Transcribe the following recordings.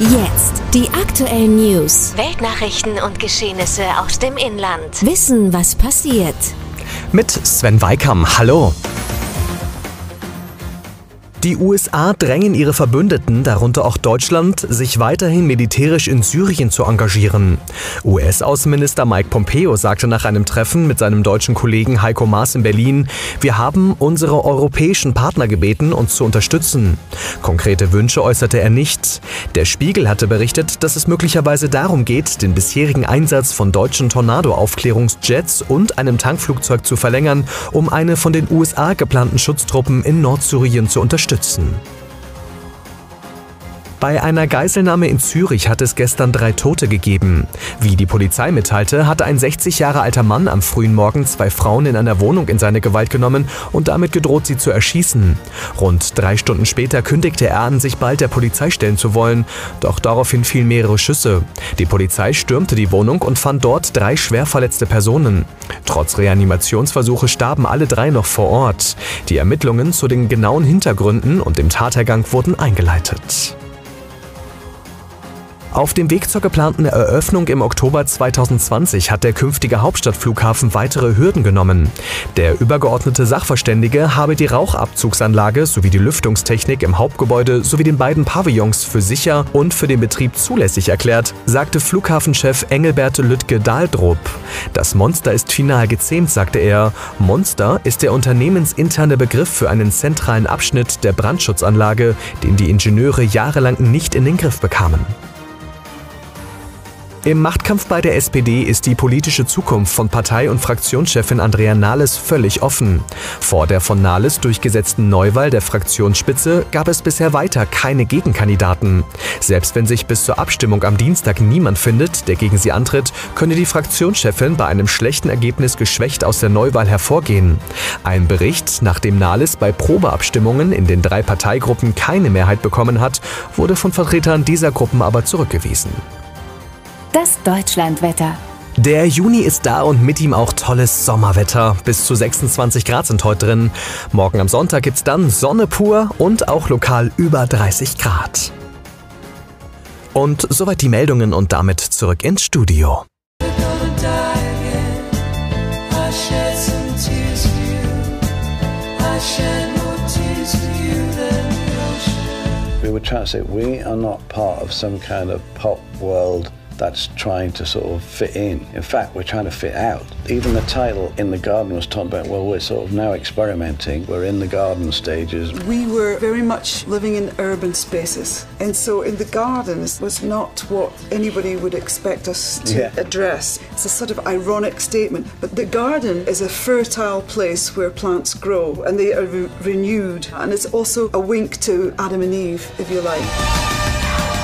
Jetzt die aktuellen News. Weltnachrichten und Geschehnisse aus dem Inland. Wissen, was passiert. Mit Sven Weikam. Hallo. Die USA drängen ihre Verbündeten, darunter auch Deutschland, sich weiterhin militärisch in Syrien zu engagieren. US-Außenminister Mike Pompeo sagte nach einem Treffen mit seinem deutschen Kollegen Heiko Maas in Berlin, wir haben unsere europäischen Partner gebeten, uns zu unterstützen. Konkrete Wünsche äußerte er nicht. Der Spiegel hatte berichtet, dass es möglicherweise darum geht, den bisherigen Einsatz von deutschen Tornado-Aufklärungsjets und einem Tankflugzeug zu verlängern, um eine von den USA geplanten Schutztruppen in Nordsyrien zu unterstützen unterstützen. Bei einer Geiselnahme in Zürich hat es gestern drei Tote gegeben. Wie die Polizei mitteilte, hatte ein 60 Jahre alter Mann am frühen Morgen zwei Frauen in einer Wohnung in seine Gewalt genommen und damit gedroht, sie zu erschießen. Rund drei Stunden später kündigte er an, sich bald der Polizei stellen zu wollen. Doch daraufhin fielen mehrere Schüsse. Die Polizei stürmte die Wohnung und fand dort drei schwer verletzte Personen. Trotz Reanimationsversuche starben alle drei noch vor Ort. Die Ermittlungen zu den genauen Hintergründen und dem Tatergang wurden eingeleitet. Auf dem Weg zur geplanten Eröffnung im Oktober 2020 hat der künftige Hauptstadtflughafen weitere Hürden genommen. Der übergeordnete Sachverständige habe die Rauchabzugsanlage sowie die Lüftungstechnik im Hauptgebäude sowie den beiden Pavillons für sicher und für den Betrieb zulässig erklärt, sagte Flughafenchef Engelbert Lüttke-Dahldrup. Das Monster ist final gezähmt, sagte er. Monster ist der unternehmensinterne Begriff für einen zentralen Abschnitt der Brandschutzanlage, den die Ingenieure jahrelang nicht in den Griff bekamen. Im Machtkampf bei der SPD ist die politische Zukunft von Partei- und Fraktionschefin Andrea Nahles völlig offen. Vor der von Nahles durchgesetzten Neuwahl der Fraktionsspitze gab es bisher weiter keine Gegenkandidaten. Selbst wenn sich bis zur Abstimmung am Dienstag niemand findet, der gegen sie antritt, könne die Fraktionschefin bei einem schlechten Ergebnis geschwächt aus der Neuwahl hervorgehen. Ein Bericht, nachdem Nahles bei Probeabstimmungen in den drei Parteigruppen keine Mehrheit bekommen hat, wurde von Vertretern dieser Gruppen aber zurückgewiesen. Das Deutschlandwetter. Der Juni ist da und mit ihm auch tolles Sommerwetter. Bis zu 26 Grad sind heute drin. Morgen am Sonntag gibt's dann Sonne pur und auch lokal über 30 Grad. Und soweit die Meldungen und damit zurück ins Studio. We were trying to say we are not part of some kind of pop world that's trying to sort of fit in. In fact, we're trying to fit out. Even the title in the garden was talking about, well, we're sort of now experimenting. We're in the garden stages. We were very much living in urban spaces. And so in the gardens was not what anybody would expect us to Yeah. address. It's a sort of ironic statement. But the garden is a fertile place where plants grow and they are re- renewed. And it's also a wink to Adam and Eve, if you like.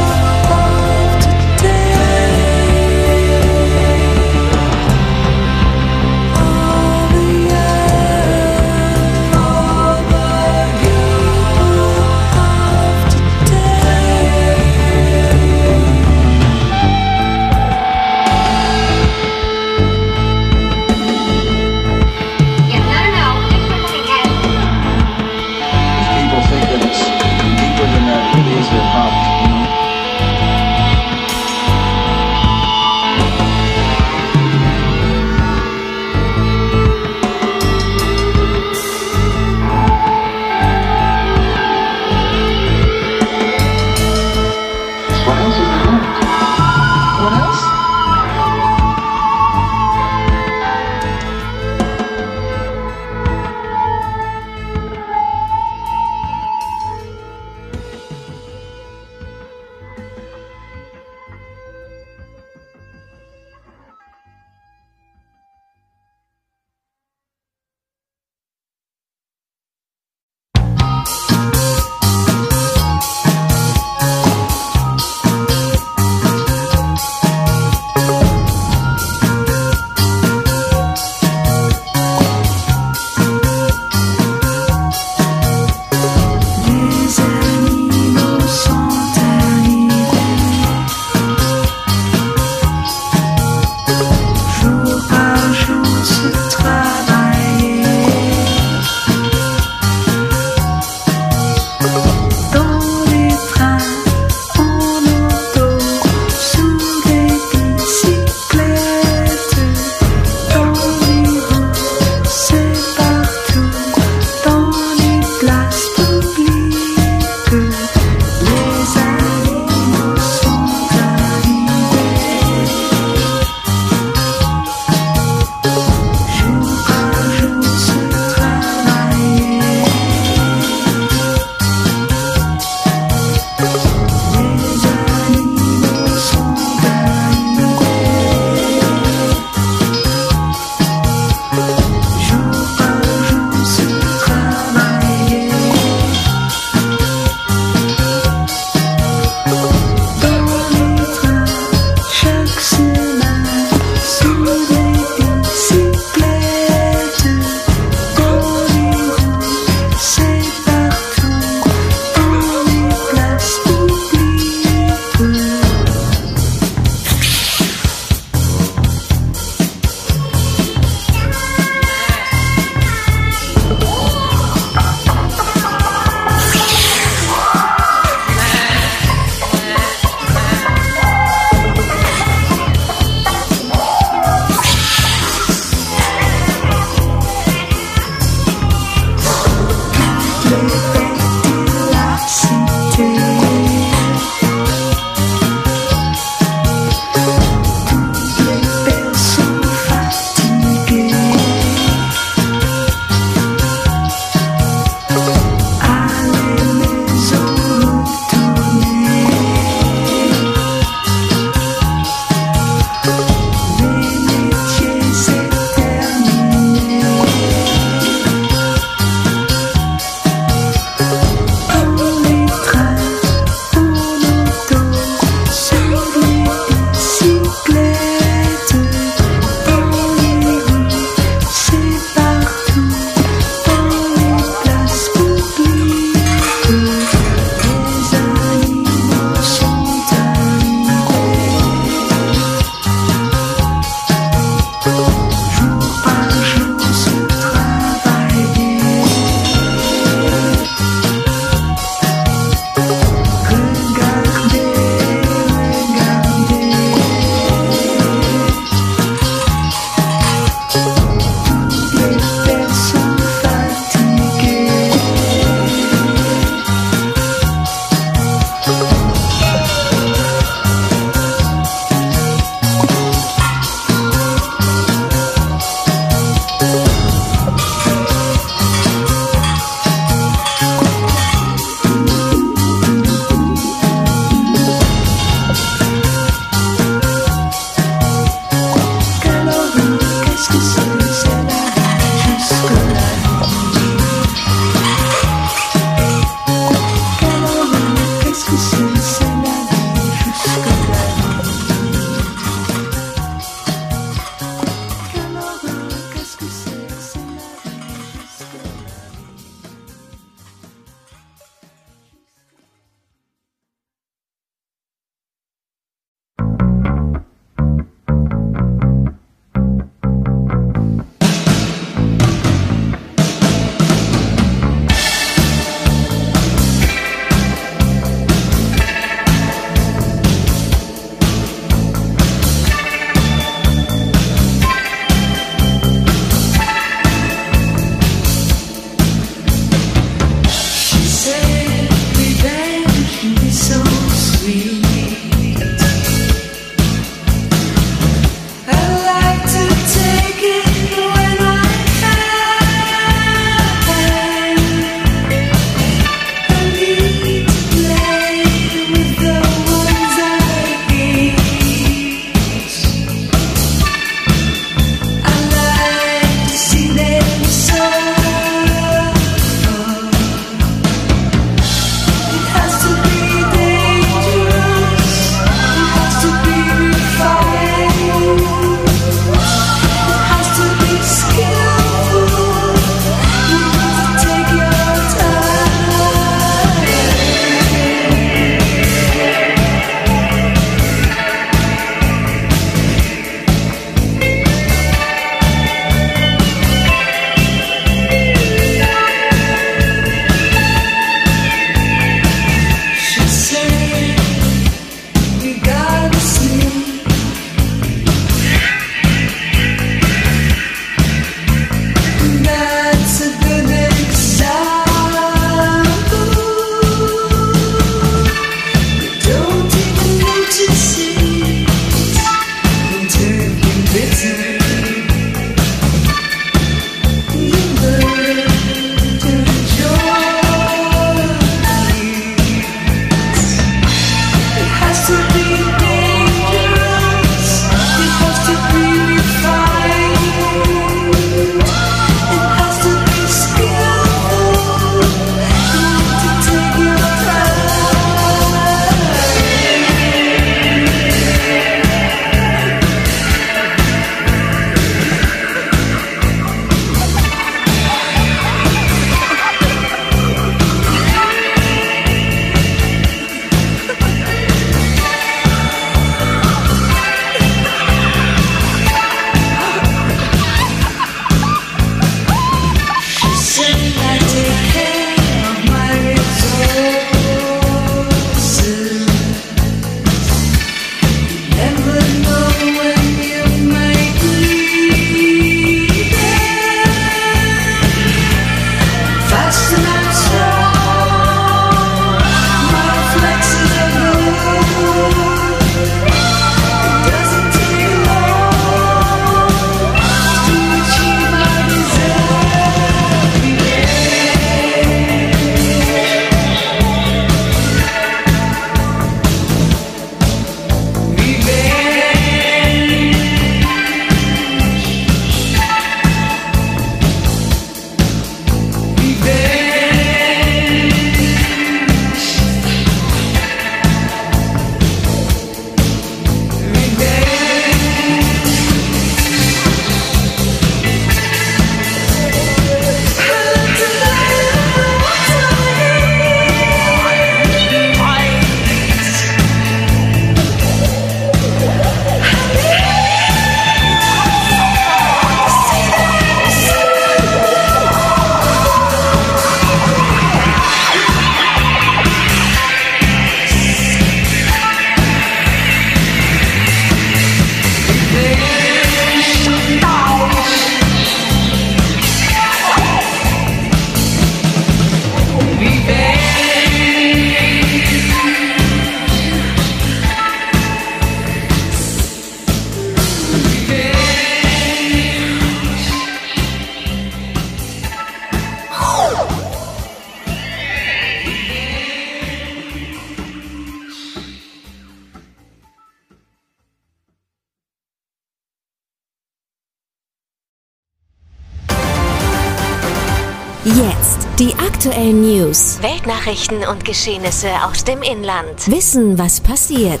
News. Weltnachrichten und Geschehnisse aus dem Inland. Wissen, was passiert.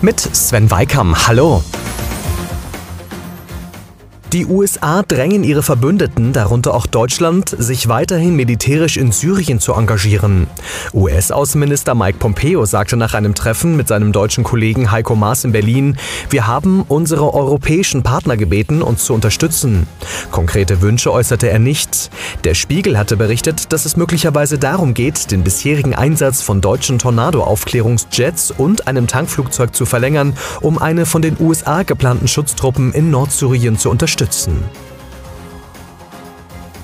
Mit Sven Weikam. Hallo. Die USA drängen ihre Verbündeten, darunter auch Deutschland, sich weiterhin militärisch in Syrien zu engagieren. US-Außenminister Mike Pompeo sagte nach einem Treffen mit seinem deutschen Kollegen Heiko Maas in Berlin, wir haben unsere europäischen Partner gebeten, uns zu unterstützen. Konkrete Wünsche äußerte er nicht. Der Spiegel hatte berichtet, dass es möglicherweise darum geht, den bisherigen Einsatz von deutschen Tornado-Aufklärungsjets und einem Tankflugzeug zu verlängern, um eine von den USA geplanten Schutztruppen in Nordsyrien zu unterstützen.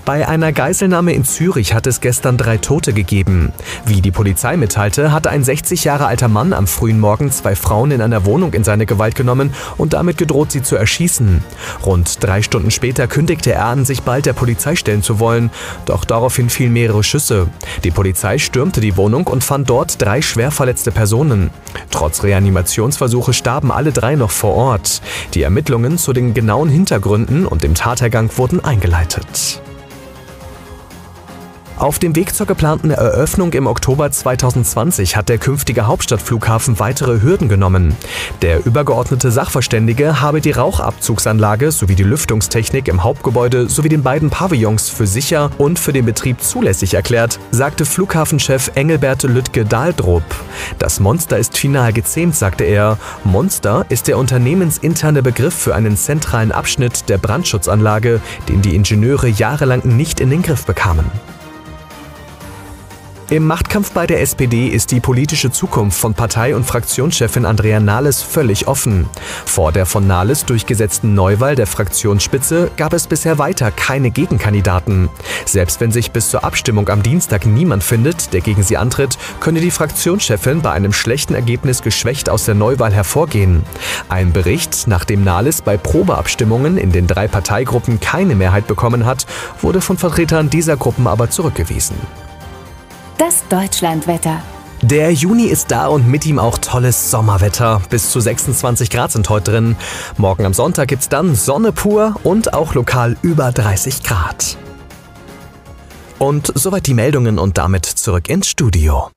Bei einer Geiselnahme in Zürich hat es gestern drei Tote gegeben. Wie die Polizei mitteilte, hatte ein 60 Jahre alter Mann am frühen Morgen zwei Frauen in einer Wohnung in seine Gewalt genommen und damit gedroht, sie zu erschießen. Rund drei Stunden später kündigte er an, sich bald der Polizei stellen zu wollen. Doch daraufhin fielen mehrere Schüsse. Die Polizei stürmte die Wohnung und fand dort drei schwer verletzte Personen. Trotz Reanimationsversuche starben alle drei noch vor Ort. Die Ermittlungen zu den genauen Hintergründen und dem Tathergang wurden eingeleitet. Auf dem Weg zur geplanten Eröffnung im Oktober 2020 hat der künftige Hauptstadtflughafen weitere Hürden genommen. Der übergeordnete Sachverständige habe die Rauchabzugsanlage sowie die Lüftungstechnik im Hauptgebäude sowie den beiden Pavillons für sicher und für den Betrieb zulässig erklärt, sagte Flughafenchef Engelbert Lüttke-Dahldrup. Das Monster ist final gezähmt, sagte er. Monster ist der unternehmensinterne Begriff für einen zentralen Abschnitt der Brandschutzanlage, den die Ingenieure jahrelang nicht in den Griff bekamen. Im Machtkampf bei der SPD ist die politische Zukunft von Partei- und Fraktionschefin Andrea Nahles völlig offen. Vor der von Nahles durchgesetzten Neuwahl der Fraktionsspitze gab es bisher weiter keine Gegenkandidaten. Selbst wenn sich bis zur Abstimmung am Dienstag niemand findet, der gegen sie antritt, könne die Fraktionschefin bei einem schlechten Ergebnis geschwächt aus der Neuwahl hervorgehen. Ein Bericht, nachdem Nahles bei Probeabstimmungen in den drei Parteigruppen keine Mehrheit bekommen hat, wurde von Vertretern dieser Gruppen aber zurückgewiesen. Das Deutschlandwetter. Der Juni ist da und mit ihm auch tolles Sommerwetter. Bis zu 26 Grad sind heute drin. Morgen am Sonntag gibt's dann Sonne pur und auch lokal über 30 Grad. Und soweit die Meldungen und damit zurück ins Studio.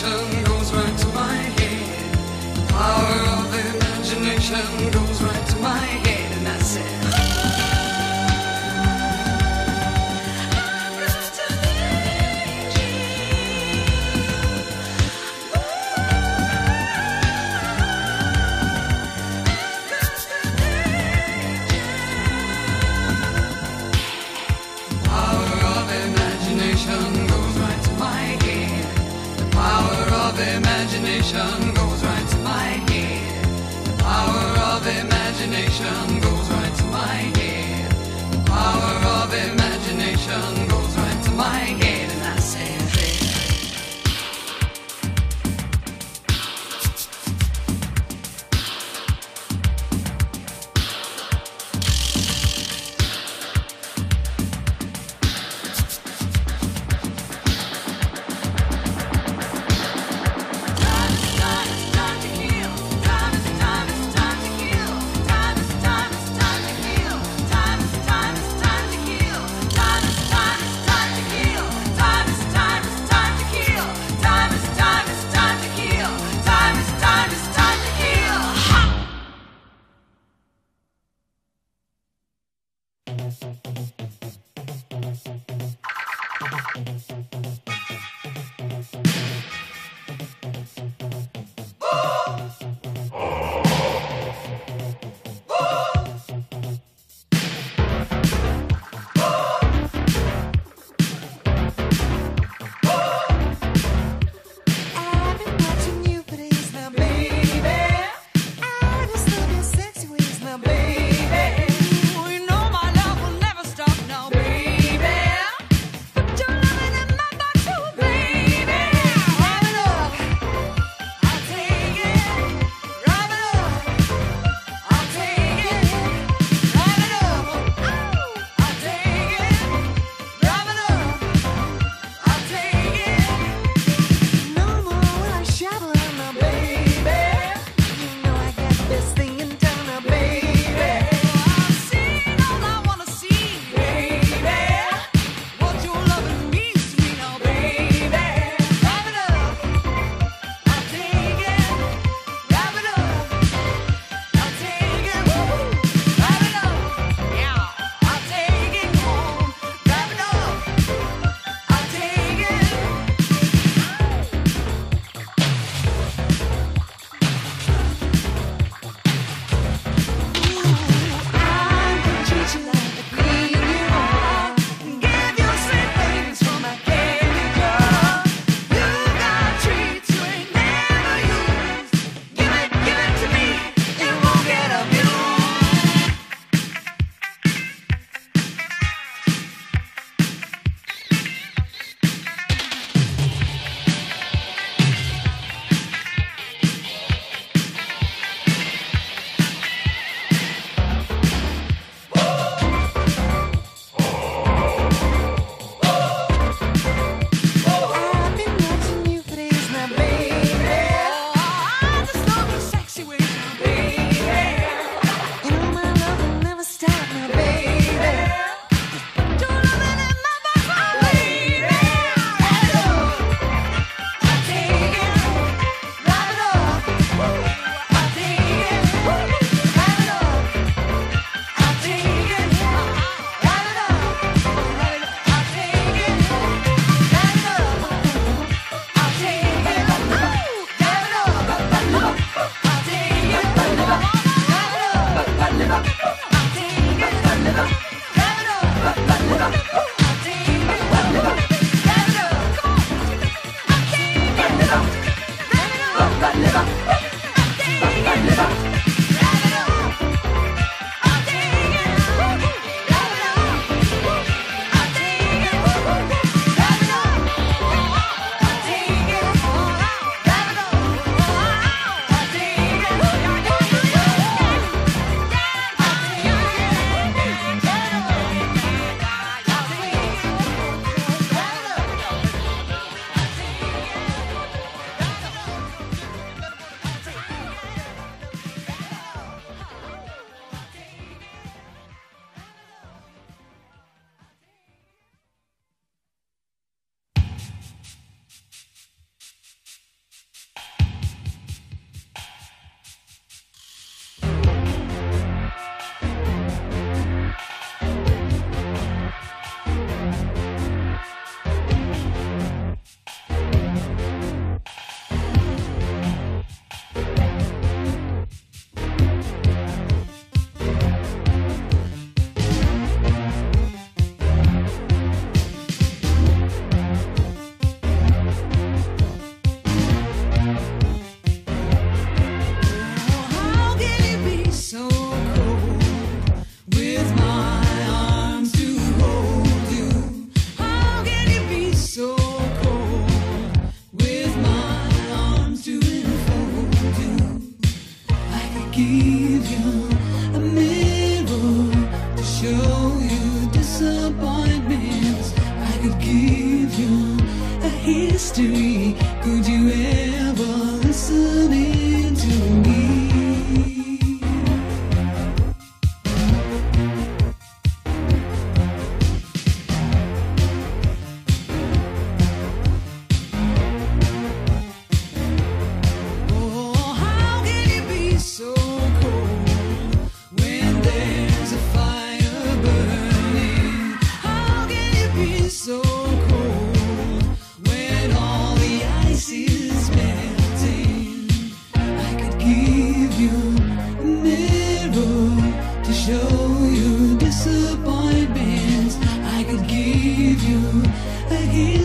goes right to my head. The power of imagination goes right to my head, and I said. 想过。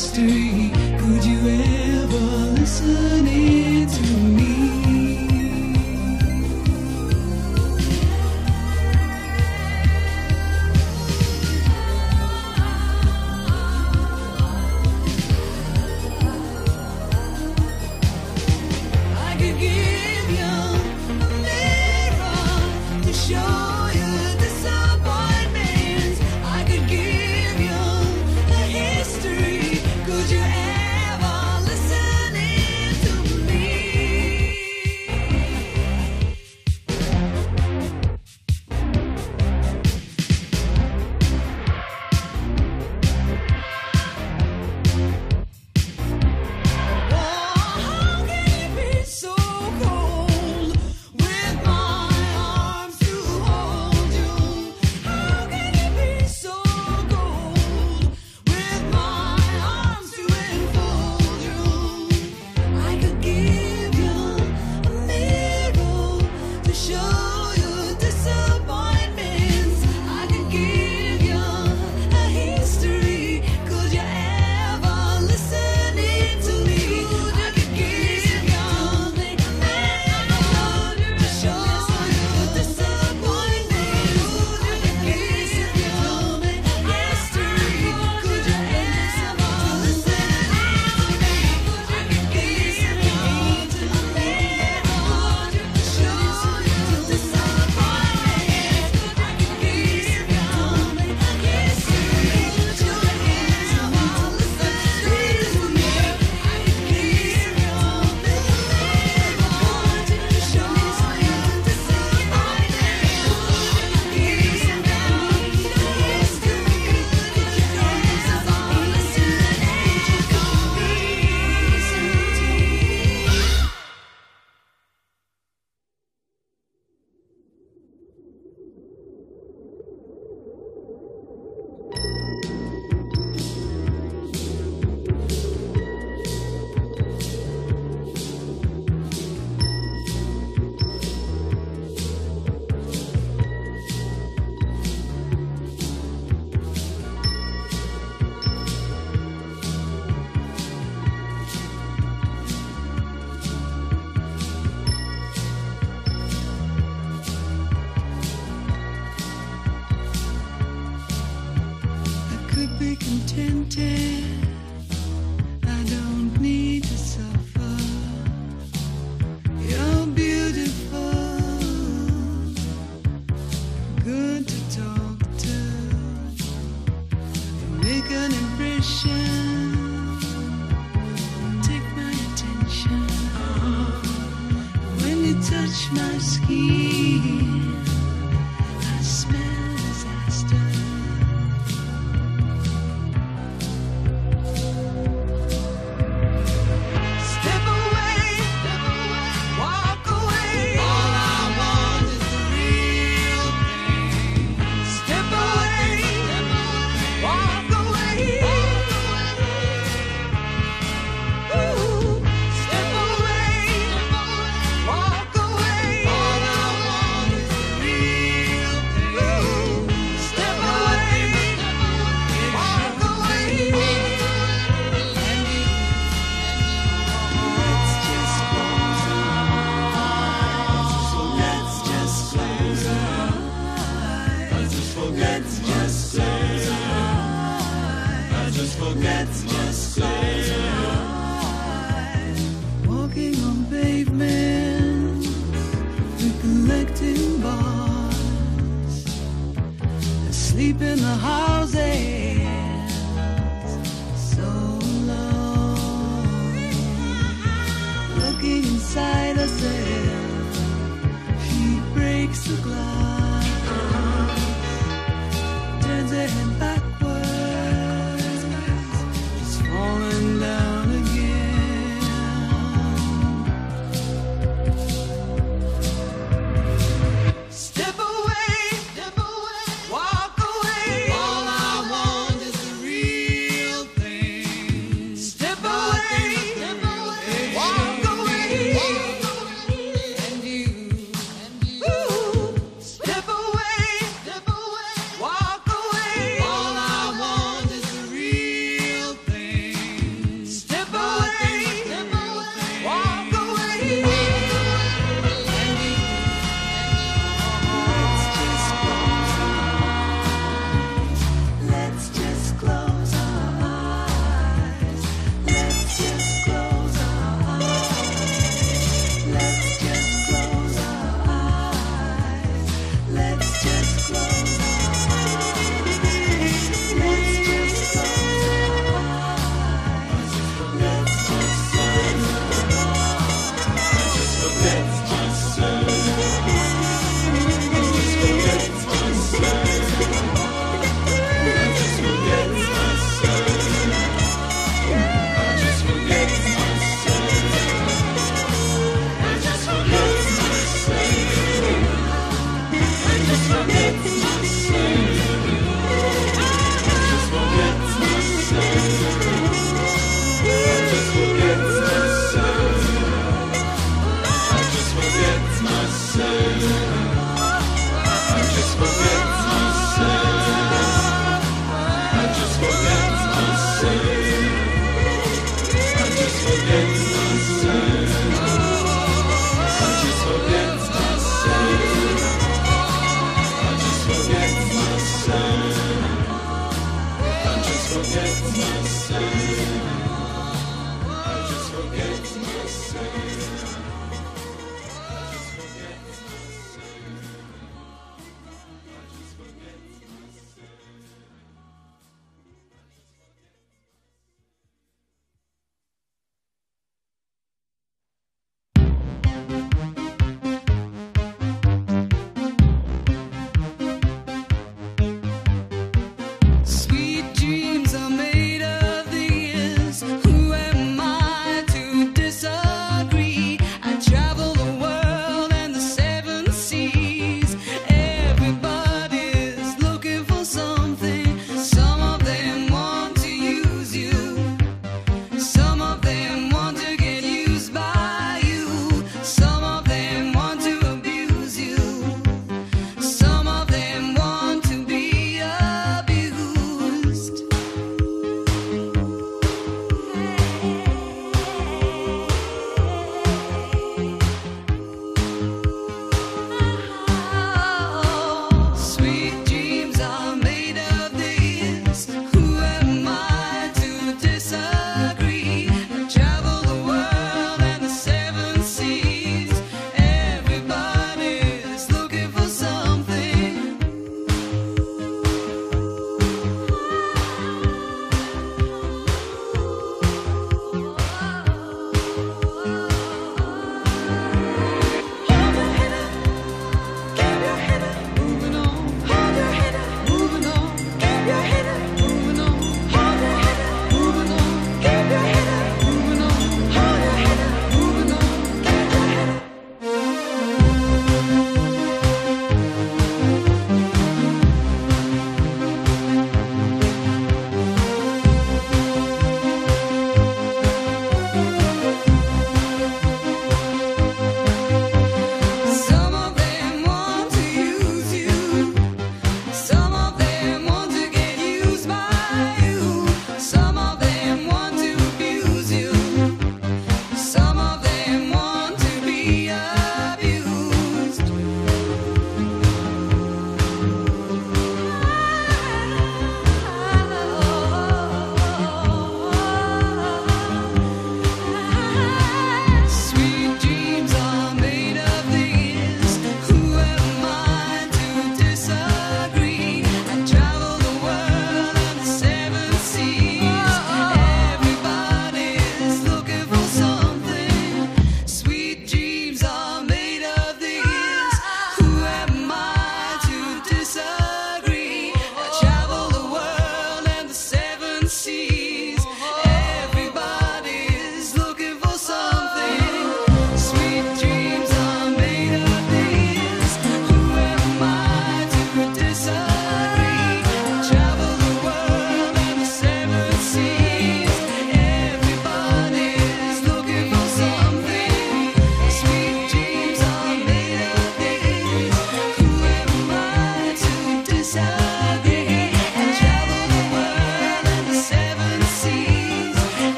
History.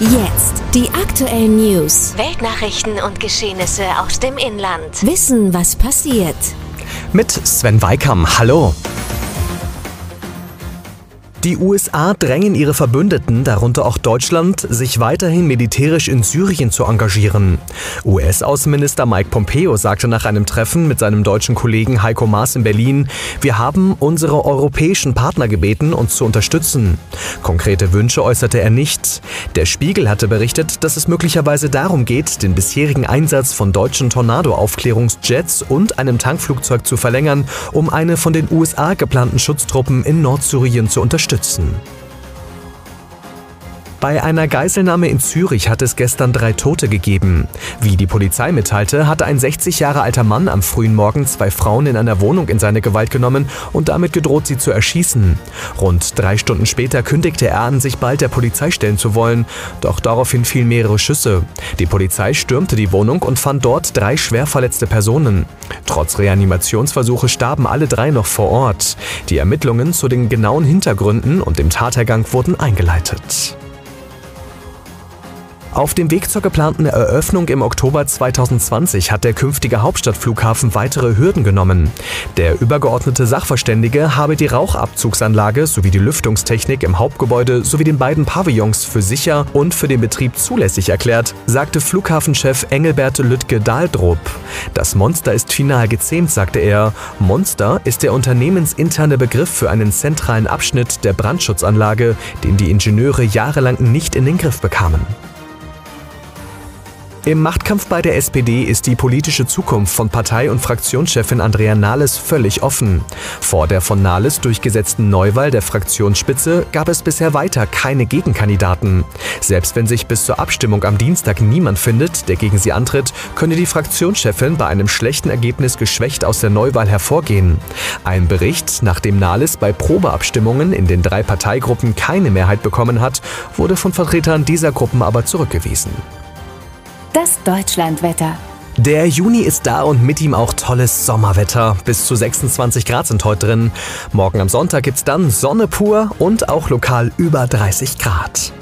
Jetzt die aktuellen News. Weltnachrichten und Geschehnisse aus dem Inland. Wissen, was passiert. Mit Sven Weikam. Hallo. Die USA drängen ihre Verbündeten, darunter auch Deutschland, sich weiterhin militärisch in Syrien zu engagieren. US-Außenminister Mike Pompeo sagte nach einem Treffen mit seinem deutschen Kollegen Heiko Maas in Berlin, wir haben unsere europäischen Partner gebeten, uns zu unterstützen. Konkrete Wünsche äußerte er nicht. Der Spiegel hatte berichtet, dass es möglicherweise darum geht, den bisherigen Einsatz von deutschen Tornado-Aufklärungsjets und einem Tankflugzeug zu verlängern, um eine von den USA geplanten Schutztruppen in Nordsyrien zu unterstützen unterstützen. Bei einer Geiselnahme in Zürich hat es gestern drei Tote gegeben. Wie die Polizei mitteilte, hatte ein 60 Jahre alter Mann am frühen Morgen zwei Frauen in einer Wohnung in seine Gewalt genommen und damit gedroht, sie zu erschießen. Rund drei Stunden später kündigte er an, sich bald der Polizei stellen zu wollen. Doch daraufhin fielen mehrere Schüsse. Die Polizei stürmte die Wohnung und fand dort drei schwer verletzte Personen. Trotz Reanimationsversuche starben alle drei noch vor Ort. Die Ermittlungen zu den genauen Hintergründen und dem Tathergang wurden eingeleitet. Auf dem Weg zur geplanten Eröffnung im Oktober 2020 hat der künftige Hauptstadtflughafen weitere Hürden genommen. Der übergeordnete Sachverständige habe die Rauchabzugsanlage sowie die Lüftungstechnik im Hauptgebäude sowie den beiden Pavillons für sicher und für den Betrieb zulässig erklärt, sagte Flughafenchef Engelbert Lüttke-Dahldrup. Das Monster ist final gezähmt, sagte er. Monster ist der unternehmensinterne Begriff für einen zentralen Abschnitt der Brandschutzanlage, den die Ingenieure jahrelang nicht in den Griff bekamen. Im Machtkampf bei der SPD ist die politische Zukunft von Partei- und Fraktionschefin Andrea Nahles völlig offen. Vor der von Nahles durchgesetzten Neuwahl der Fraktionsspitze gab es bisher weiter keine Gegenkandidaten. Selbst wenn sich bis zur Abstimmung am Dienstag niemand findet, der gegen sie antritt, könne die Fraktionschefin bei einem schlechten Ergebnis geschwächt aus der Neuwahl hervorgehen. Ein Bericht, nachdem Nahles bei Probeabstimmungen in den drei Parteigruppen keine Mehrheit bekommen hat, wurde von Vertretern dieser Gruppen aber zurückgewiesen. Das Deutschlandwetter. Der Juni ist da und mit ihm auch tolles Sommerwetter. Bis zu 26 Grad sind heute drin. Morgen am Sonntag gibt's dann Sonne pur und auch lokal über 30 Grad.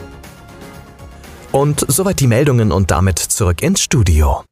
Und soweit die Meldungen und damit zurück ins Studio.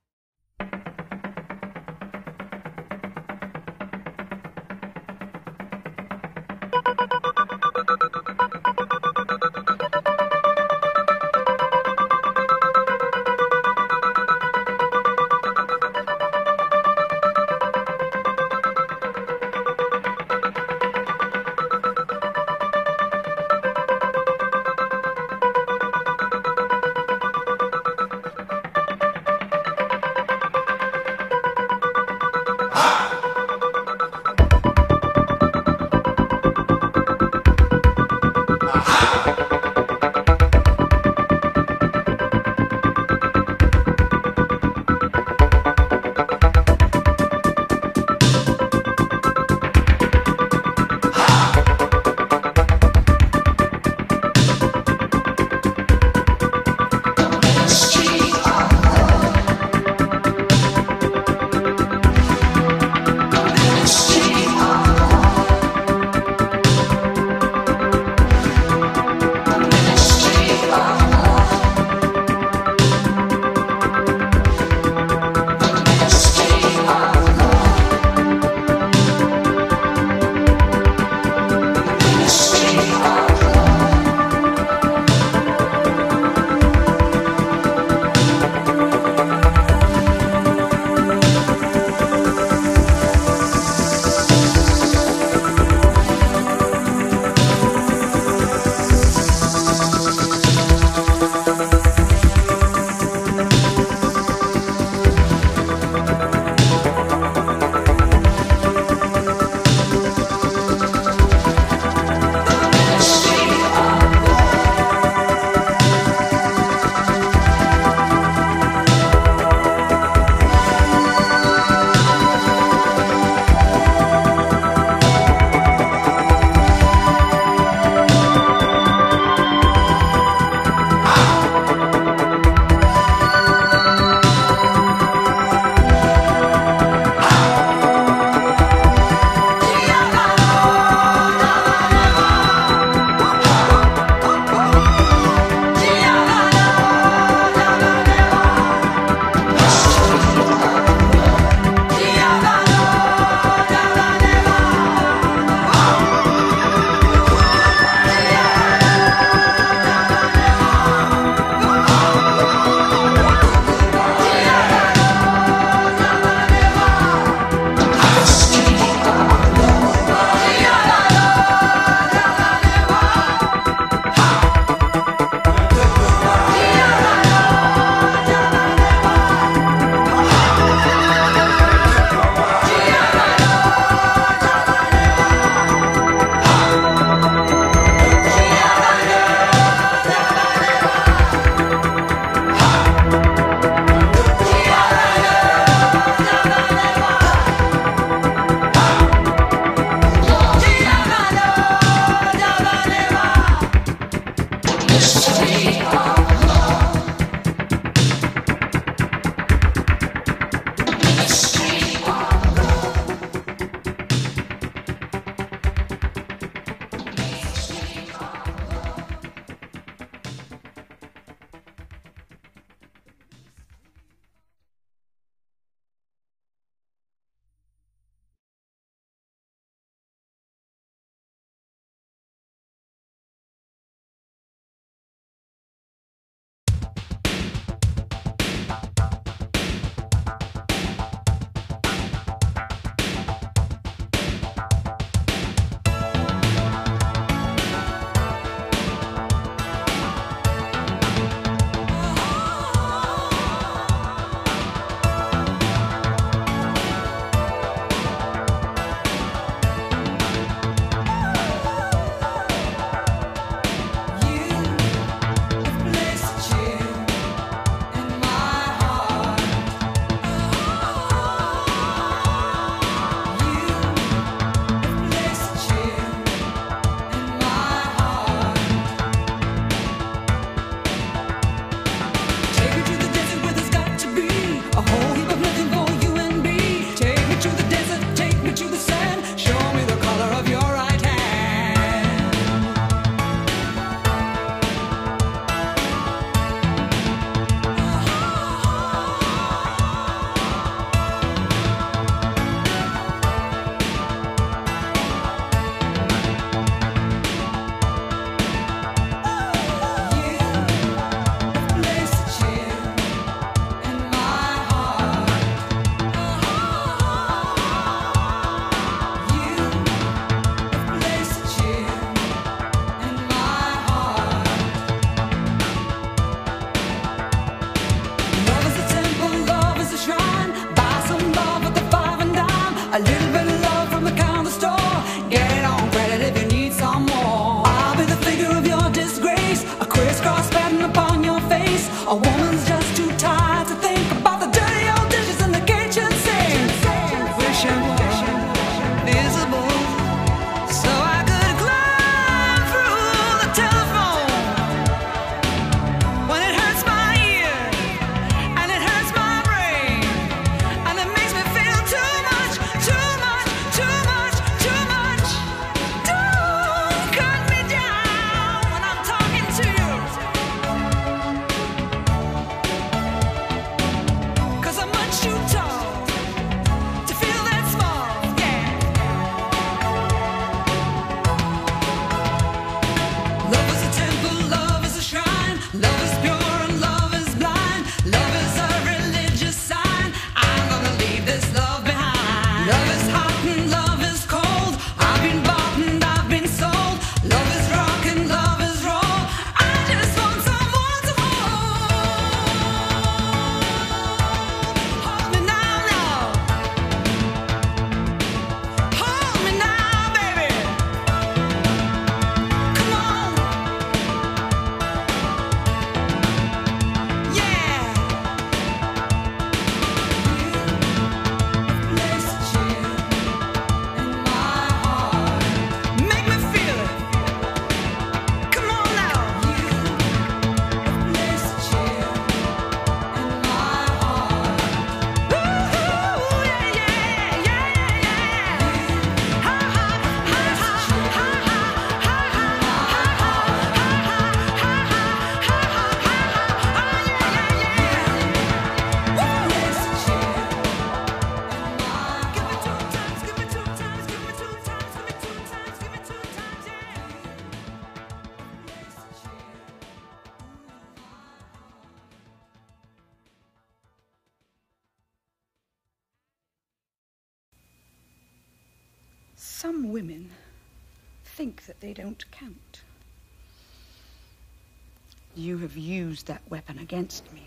have used that weapon against me.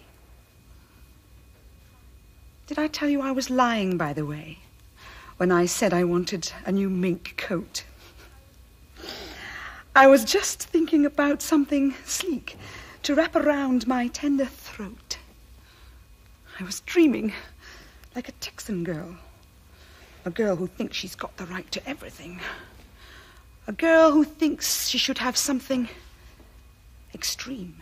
Did I tell you I was lying, by the way, when I said I wanted a new mink coat? I was just thinking about something sleek to wrap around my tender throat. I was dreaming like a Texan girl. A girl who thinks she's got the right to everything. A girl who thinks she should have something extreme.